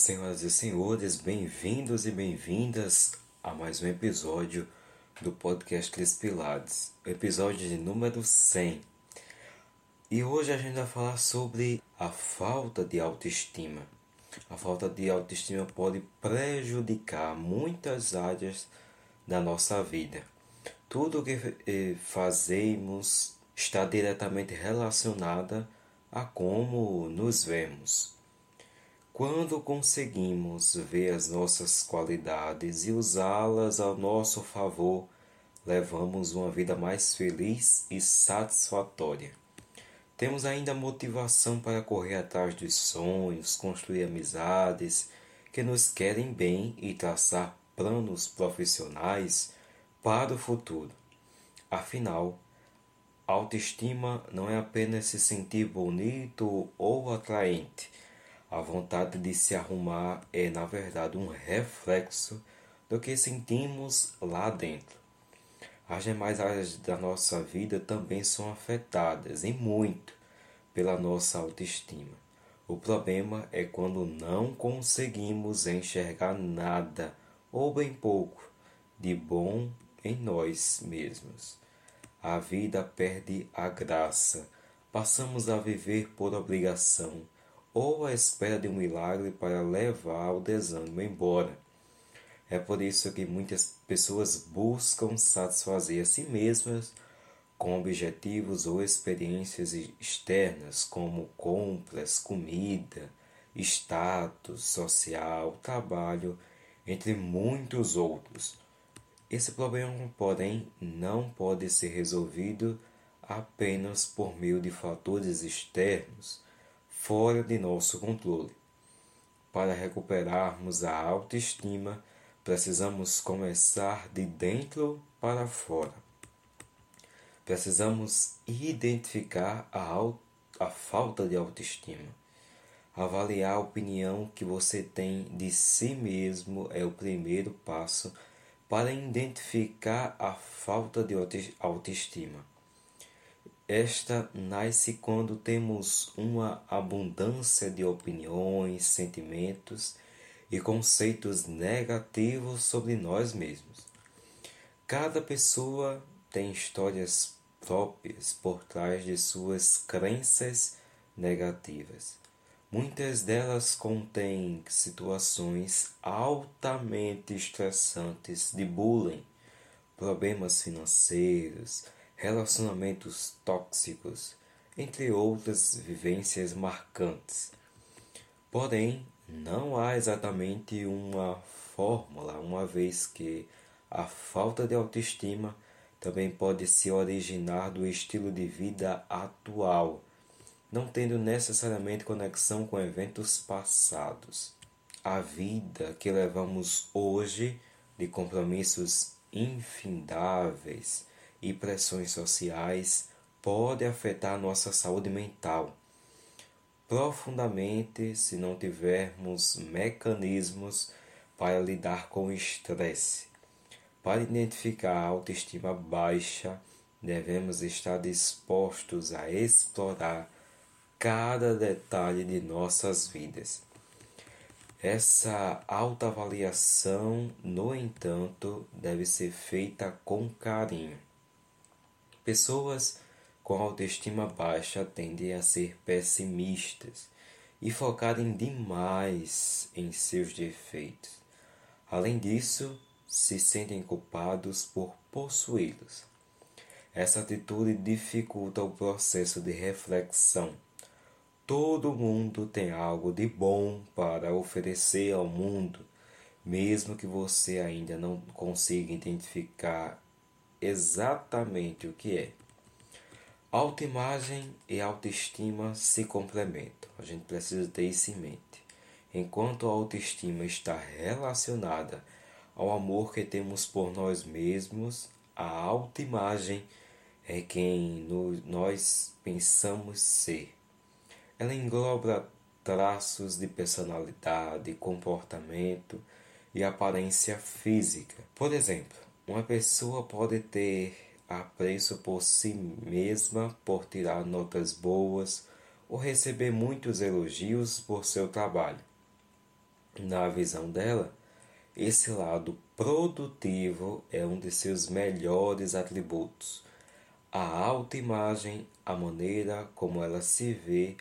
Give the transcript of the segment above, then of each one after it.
senhoras e senhores, bem-vindos e bem-vindas a mais um episódio do podcast Cris Pilares, episódio de número 100. E hoje a gente vai falar sobre a falta de autoestima. A falta de autoestima pode prejudicar muitas áreas da nossa vida. Tudo o que eh, fazemos está diretamente relacionada a como nos vemos. Quando conseguimos ver as nossas qualidades e usá-las ao nosso favor, levamos uma vida mais feliz e satisfatória. Temos ainda motivação para correr atrás dos sonhos, construir amizades que nos querem bem e traçar planos profissionais para o futuro. Afinal, autoestima não é apenas se sentir bonito ou atraente a vontade de se arrumar é, na verdade, um reflexo do que sentimos lá dentro. As demais áreas da nossa vida também são afetadas, e muito, pela nossa autoestima. O problema é quando não conseguimos enxergar nada, ou bem pouco, de bom em nós mesmos. A vida perde a graça, passamos a viver por obrigação ou à espera de um milagre para levar o desânimo embora. É por isso que muitas pessoas buscam satisfazer a si mesmas com objetivos ou experiências externas, como compras, comida, status social, trabalho, entre muitos outros. Esse problema, porém, não pode ser resolvido apenas por meio de fatores externos fora de nosso controle. Para recuperarmos a autoestima, precisamos começar de dentro para fora. Precisamos identificar a, a falta de autoestima. Avaliar a opinião que você tem de si mesmo é o primeiro passo para identificar a falta de autoestima. Esta nasce quando temos uma abundância de opiniões, sentimentos e conceitos negativos sobre nós mesmos. Cada pessoa tem histórias próprias por trás de suas crenças negativas. Muitas delas contêm situações altamente estressantes de bullying, problemas financeiros, relacionamentos tóxicos, entre outras vivências marcantes. Porém, não há exatamente uma fórmula, uma vez que a falta de autoestima também pode se originar do estilo de vida atual, não tendo necessariamente conexão com eventos passados. A vida que levamos hoje, de compromissos infindáveis, e pressões sociais pode afetar nossa saúde mental profundamente se não tivermos mecanismos para lidar com o estresse. Para identificar a autoestima baixa, devemos estar dispostos a explorar cada detalhe de nossas vidas. Essa autoavaliação, no entanto, deve ser feita com carinho. Pessoas com autoestima baixa tendem a ser pessimistas e focarem demais em seus defeitos. Além disso, se sentem culpados por possuí-los. Essa atitude dificulta o processo de reflexão. Todo mundo tem algo de bom para oferecer ao mundo, mesmo que você ainda não consiga identificar exatamente o que é. Autoimagem e autoestima se complementam. A gente precisa ter isso em mente. Enquanto a autoestima está relacionada ao amor que temos por nós mesmos, a autoimagem é quem nós pensamos ser. Ela engloba traços de personalidade, comportamento e aparência física. Por exemplo, uma pessoa pode ter apreço por si mesma por tirar notas boas ou receber muitos elogios por seu trabalho. Na visão dela, esse lado produtivo é um de seus melhores atributos. A autoimagem, a maneira como ela se vê,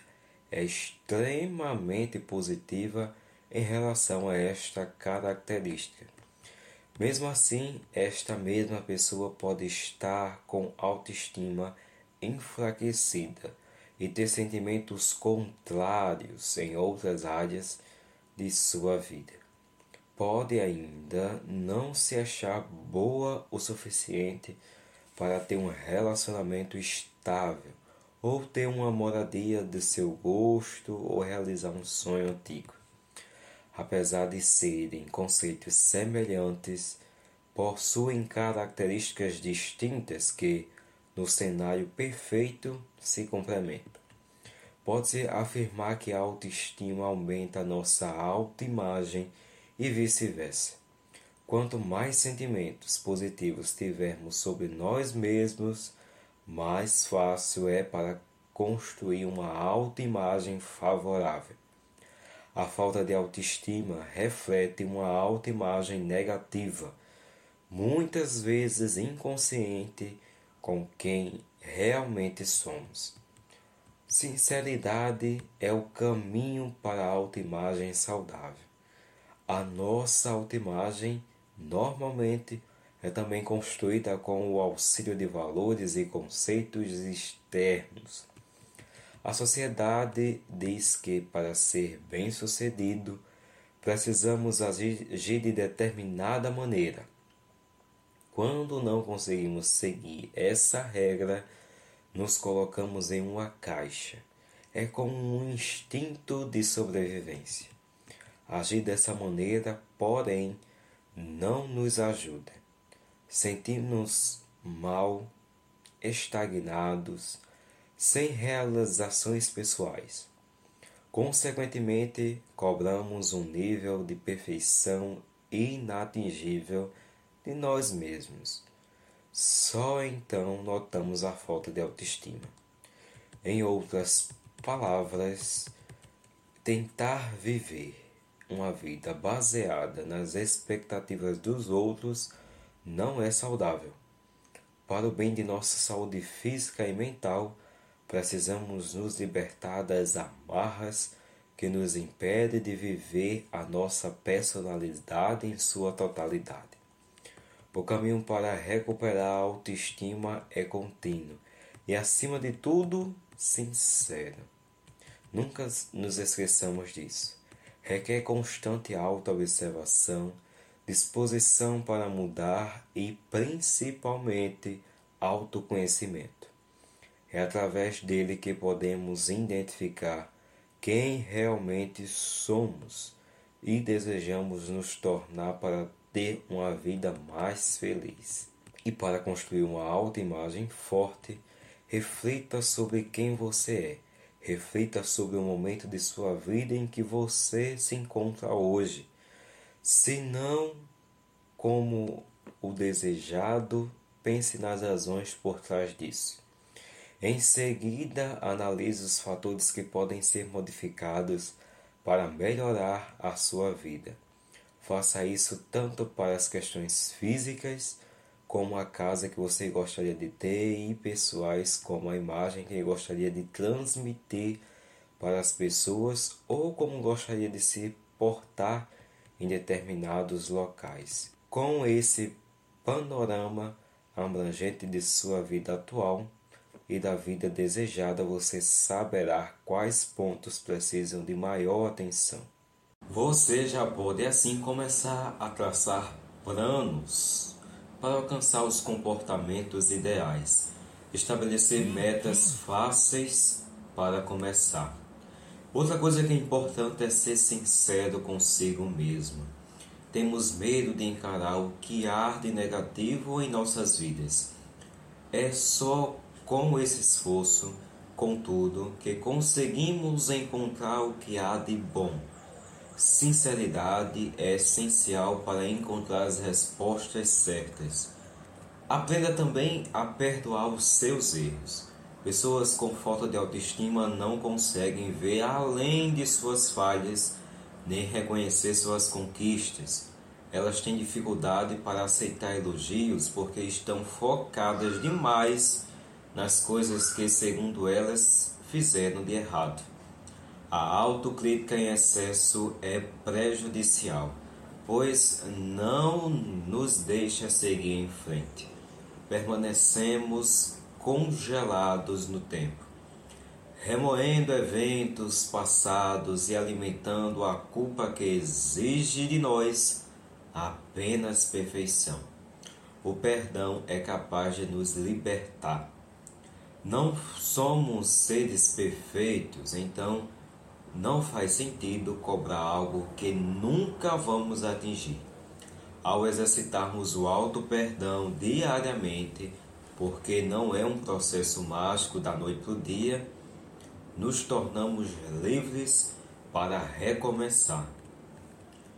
é extremamente positiva em relação a esta característica. Mesmo assim, esta mesma pessoa pode estar com autoestima enfraquecida e ter sentimentos contrários em outras áreas de sua vida. Pode ainda não se achar boa o suficiente para ter um relacionamento estável ou ter uma moradia de seu gosto ou realizar um sonho antigo apesar de serem conceitos semelhantes, possuem características distintas que, no cenário perfeito, se complementam. Pode-se afirmar que a autoestima aumenta a nossa autoimagem e vice-versa. Quanto mais sentimentos positivos tivermos sobre nós mesmos, mais fácil é para construir uma autoimagem favorável. A falta de autoestima reflete uma autoimagem negativa, muitas vezes inconsciente com quem realmente somos. Sinceridade é o caminho para a autoimagem saudável. A nossa autoimagem, normalmente, é também construída com o auxílio de valores e conceitos externos a sociedade diz que para ser bem-sucedido precisamos agir de determinada maneira. Quando não conseguimos seguir essa regra, nos colocamos em uma caixa. É como um instinto de sobrevivência. Agir dessa maneira, porém, não nos ajuda. Sentimos mal, estagnados, sem realizações pessoais. Consequentemente, cobramos um nível de perfeição inatingível de nós mesmos. Só então notamos a falta de autoestima. Em outras palavras, tentar viver uma vida baseada nas expectativas dos outros não é saudável. Para o bem de nossa saúde física e mental, Precisamos nos libertar das amarras que nos impedem de viver a nossa personalidade em sua totalidade. O caminho para recuperar a autoestima é contínuo e, acima de tudo, sincero. Nunca nos esqueçamos disso. Requer constante autoobservação, disposição para mudar e, principalmente, autoconhecimento. É através dele que podemos identificar quem realmente somos e desejamos nos tornar para ter uma vida mais feliz. E para construir uma autoimagem forte, reflita sobre quem você é. Reflita sobre o momento de sua vida em que você se encontra hoje. Se não como o desejado, pense nas razões por trás disso. Em seguida, analise os fatores que podem ser modificados para melhorar a sua vida. Faça isso tanto para as questões físicas, como a casa que você gostaria de ter, e pessoais, como a imagem que gostaria de transmitir para as pessoas, ou como gostaria de se portar em determinados locais. Com esse panorama abrangente de sua vida atual, e da vida desejada, você saberá quais pontos precisam de maior atenção. Você já pode assim começar a traçar planos para alcançar os comportamentos ideais, estabelecer metas fáceis para começar. Outra coisa que é importante é ser sincero consigo mesmo. Temos medo de encarar o que há de negativo em nossas vidas. É só com esse esforço, contudo, que conseguimos encontrar o que há de bom. Sinceridade é essencial para encontrar as respostas certas. Aprenda também a perdoar os seus erros. Pessoas com falta de autoestima não conseguem ver além de suas falhas nem reconhecer suas conquistas. Elas têm dificuldade para aceitar elogios porque estão focadas demais nas coisas que, segundo elas, fizeram de errado. A autocrítica em excesso é prejudicial, pois não nos deixa seguir em frente. Permanecemos congelados no tempo, remoendo eventos passados e alimentando a culpa que exige de nós apenas perfeição. O perdão é capaz de nos libertar. Não somos seres perfeitos, então não faz sentido cobrar algo que nunca vamos atingir. Ao exercitarmos o auto perdão diariamente, porque não é um processo mágico da noite para o dia, nos tornamos livres para recomeçar.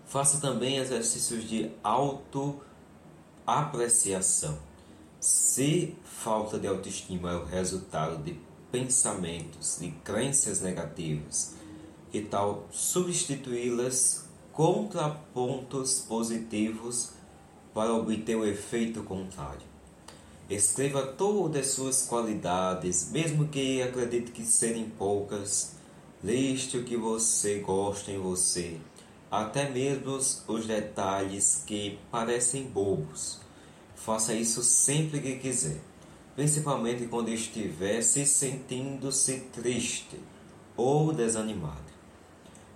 Faça também exercícios de autoapreciação. Se falta de autoestima é o resultado de pensamentos e crenças negativas, e tal substituí-las contra pontos positivos para obter o efeito contrário. Escreva todas suas qualidades, mesmo que acredite que serem poucas. Liste o que você gosta em você, até mesmo os detalhes que parecem bobos. Faça isso sempre que quiser, principalmente quando estiver se sentindo-se triste ou desanimado.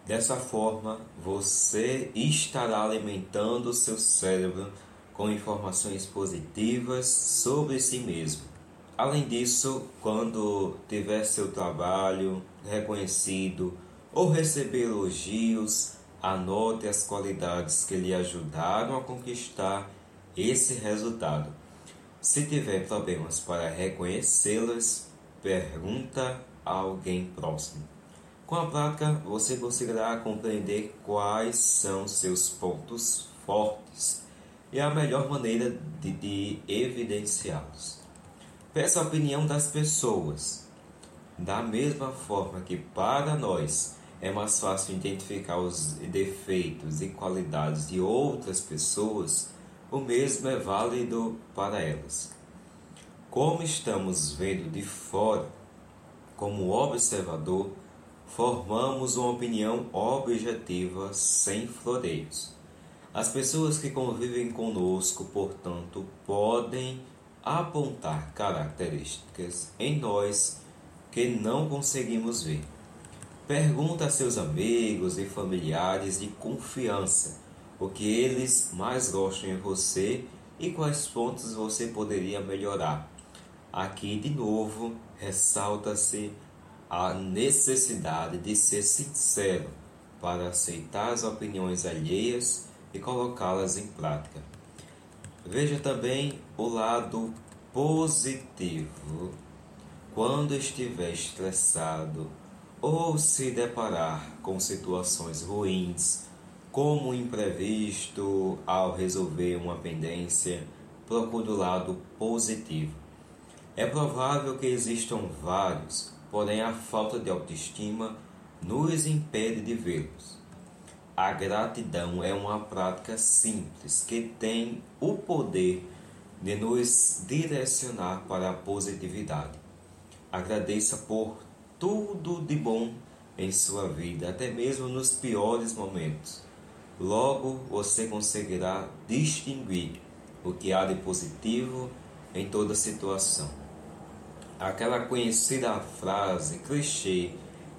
Dessa forma, você estará alimentando seu cérebro com informações positivas sobre si mesmo. Além disso, quando tiver seu trabalho reconhecido ou receber elogios, anote as qualidades que lhe ajudaram a conquistar esse resultado. Se tiver problemas para reconhecê-las, pergunta a alguém próximo. Com a prática, você conseguirá compreender quais são seus pontos fortes e a melhor maneira de, de evidenciá-los. Peça a opinião das pessoas. Da mesma forma que para nós é mais fácil identificar os defeitos e qualidades de outras pessoas, o mesmo é válido para elas. Como estamos vendo de fora, como observador, formamos uma opinião objetiva sem floreios. As pessoas que convivem conosco, portanto, podem apontar características em nós que não conseguimos ver. Pergunta a seus amigos e familiares de confiança o que eles mais gostam em você e quais pontos você poderia melhorar. Aqui, de novo, ressalta-se a necessidade de ser sincero para aceitar as opiniões alheias e colocá-las em prática. Veja também o lado positivo. Quando estiver estressado ou se deparar com situações ruins, como imprevisto ao resolver uma pendência, procure o lado positivo. É provável que existam vários porém a falta de autoestima nos impede de vê-los. A gratidão é uma prática simples que tem o poder de nos direcionar para a positividade. Agradeça por tudo de bom em sua vida, até mesmo nos piores momentos. Logo você conseguirá distinguir o que há de positivo em toda situação. Aquela conhecida frase, clichê,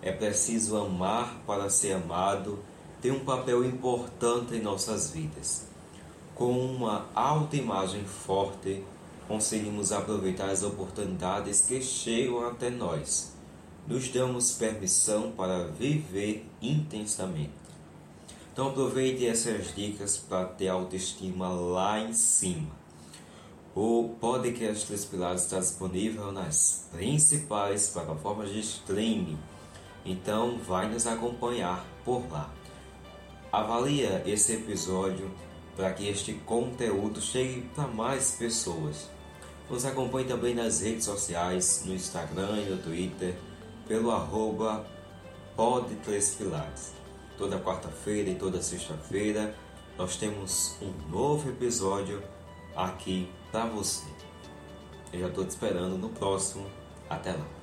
é preciso amar para ser amado, tem um papel importante em nossas vidas. Com uma autoimagem forte, conseguimos aproveitar as oportunidades que chegam até nós. Nos damos permissão para viver intensamente. Então aproveite essas dicas para ter autoestima lá em cima. O podcast Três Pilares está disponível nas principais plataformas de streaming, então vai nos acompanhar por lá. Avalia esse episódio para que este conteúdo chegue para mais pessoas. Nos acompanhe também nas redes sociais, no Instagram e no Twitter, pelo arroba Pod Três Pilares. Toda quarta-feira e toda sexta-feira nós temos um novo episódio aqui para você. Eu já estou te esperando no próximo. Até lá.